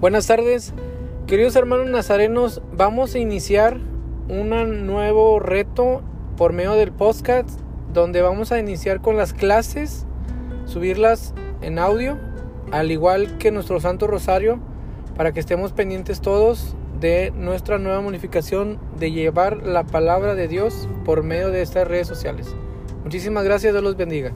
Buenas tardes, queridos hermanos nazarenos. Vamos a iniciar un nuevo reto por medio del podcast, donde vamos a iniciar con las clases, subirlas en audio, al igual que nuestro Santo Rosario, para que estemos pendientes todos de nuestra nueva modificación de llevar la palabra de Dios por medio de estas redes sociales. Muchísimas gracias, Dios los bendiga.